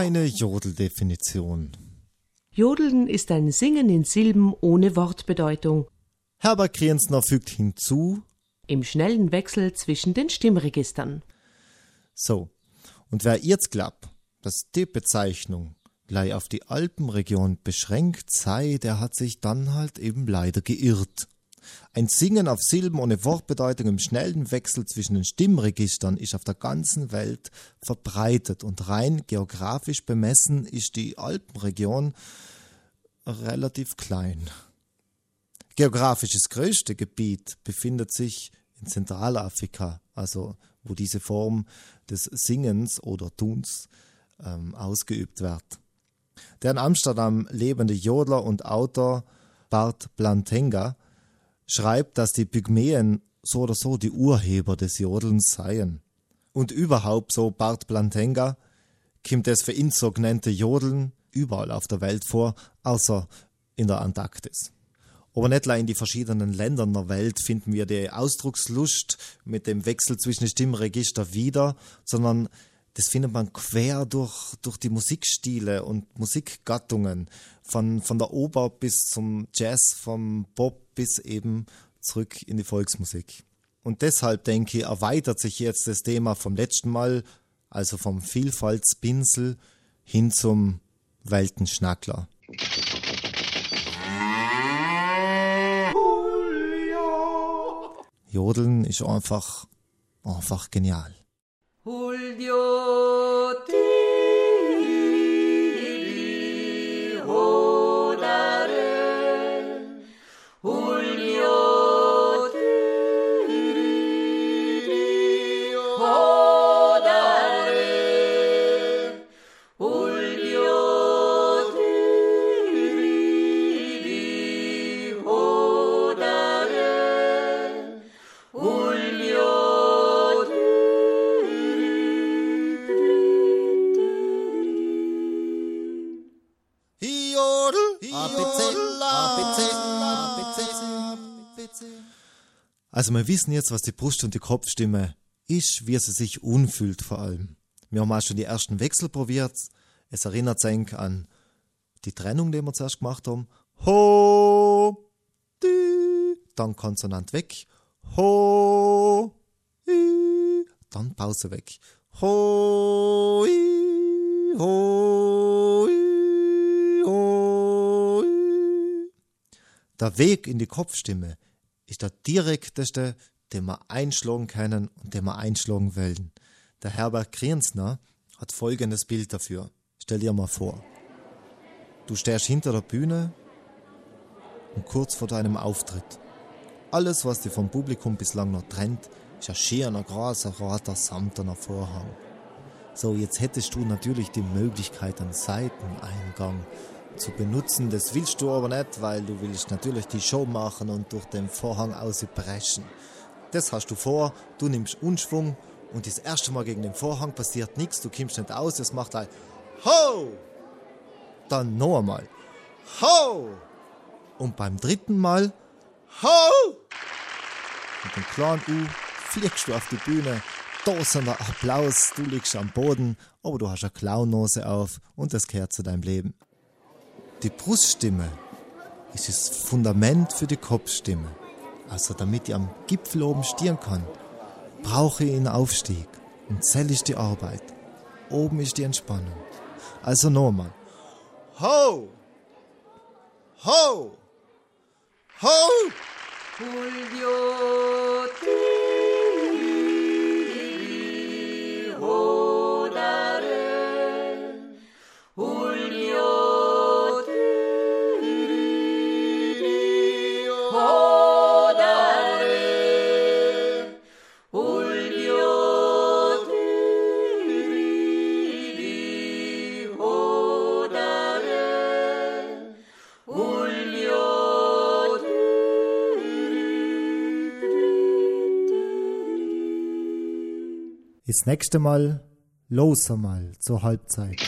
Eine Jodeldefinition. Jodeln ist ein Singen in Silben ohne Wortbedeutung. Herbert Kriensner fügt hinzu, im schnellen Wechsel zwischen den Stimmregistern. So, und wer jetzt glaubt, dass die Bezeichnung gleich auf die Alpenregion beschränkt sei, der hat sich dann halt eben leider geirrt. Ein Singen auf Silben ohne Wortbedeutung im schnellen Wechsel zwischen den Stimmregistern ist auf der ganzen Welt verbreitet und rein geografisch bemessen ist die Alpenregion relativ klein. Geografisch das größte Gebiet befindet sich in Zentralafrika, also wo diese Form des Singens oder Tuns ähm, ausgeübt wird. Der in Amsterdam lebende Jodler und Autor Bart Blantenga schreibt, dass die Pygmäen so oder so die Urheber des Jodelns seien. Und überhaupt, so Bart Blantenga, kommt es für ihn so Jodeln überall auf der Welt vor, außer in der Antarktis. Aber nicht in die verschiedenen Ländern der Welt finden wir die Ausdruckslust mit dem Wechsel zwischen den Stimmregister wieder, sondern das findet man quer durch, durch die Musikstile und Musikgattungen, von, von der Oper bis zum Jazz, vom Pop bis eben zurück in die Volksmusik. Und deshalb denke ich, erweitert sich jetzt das Thema vom letzten Mal, also vom Vielfaltspinsel hin zum Weltenschnackler. Jodeln ist einfach, einfach genial. Julio, Also wir wissen jetzt, was die Brust- und die Kopfstimme ist, wie sie sich unfühlt vor allem. Wir haben auch schon die ersten Wechsel probiert. Es erinnert sich an die Trennung, die wir zuerst gemacht haben. Ho, di, dann Konsonant weg. Ho, i, dann Pause weg. Ho, i, ho, i, Der Weg in die Kopfstimme ist der direkteste, den wir einschlagen können und den wir einschlagen wollen. Der Herbert Kriensner hat folgendes Bild dafür. Stell dir mal vor. Du stehst hinter der Bühne und kurz vor deinem Auftritt. Alles, was dich vom Publikum bislang noch trennt, ist ein schöner, großer, roter, samtener Vorhang. So, jetzt hättest du natürlich die Möglichkeit, einen Seiteneingang zu benutzen. Das willst du aber nicht, weil du willst natürlich die Show machen und durch den Vorhang ausbrechen. Das hast du vor, du nimmst Unschwung und das erste Mal gegen den Vorhang passiert nichts, du kommst nicht aus, es macht ein Ho! Dann noch einmal Ho! Und beim dritten Mal Ho! Mit dem kleinen U fliegst du auf die Bühne, tosender Applaus, du liegst am Boden, aber du hast eine Clownnose auf und das gehört zu deinem Leben. Die Bruststimme ist das Fundament für die Kopfstimme. Also damit ich am Gipfel oben stehen kann, brauche ich einen Aufstieg. Und Zell ist die Arbeit. Oben ist die Entspannung. Also nochmal. Ho! Ho! Ho! Julio, Das nächste Mal los einmal zur Halbzeit.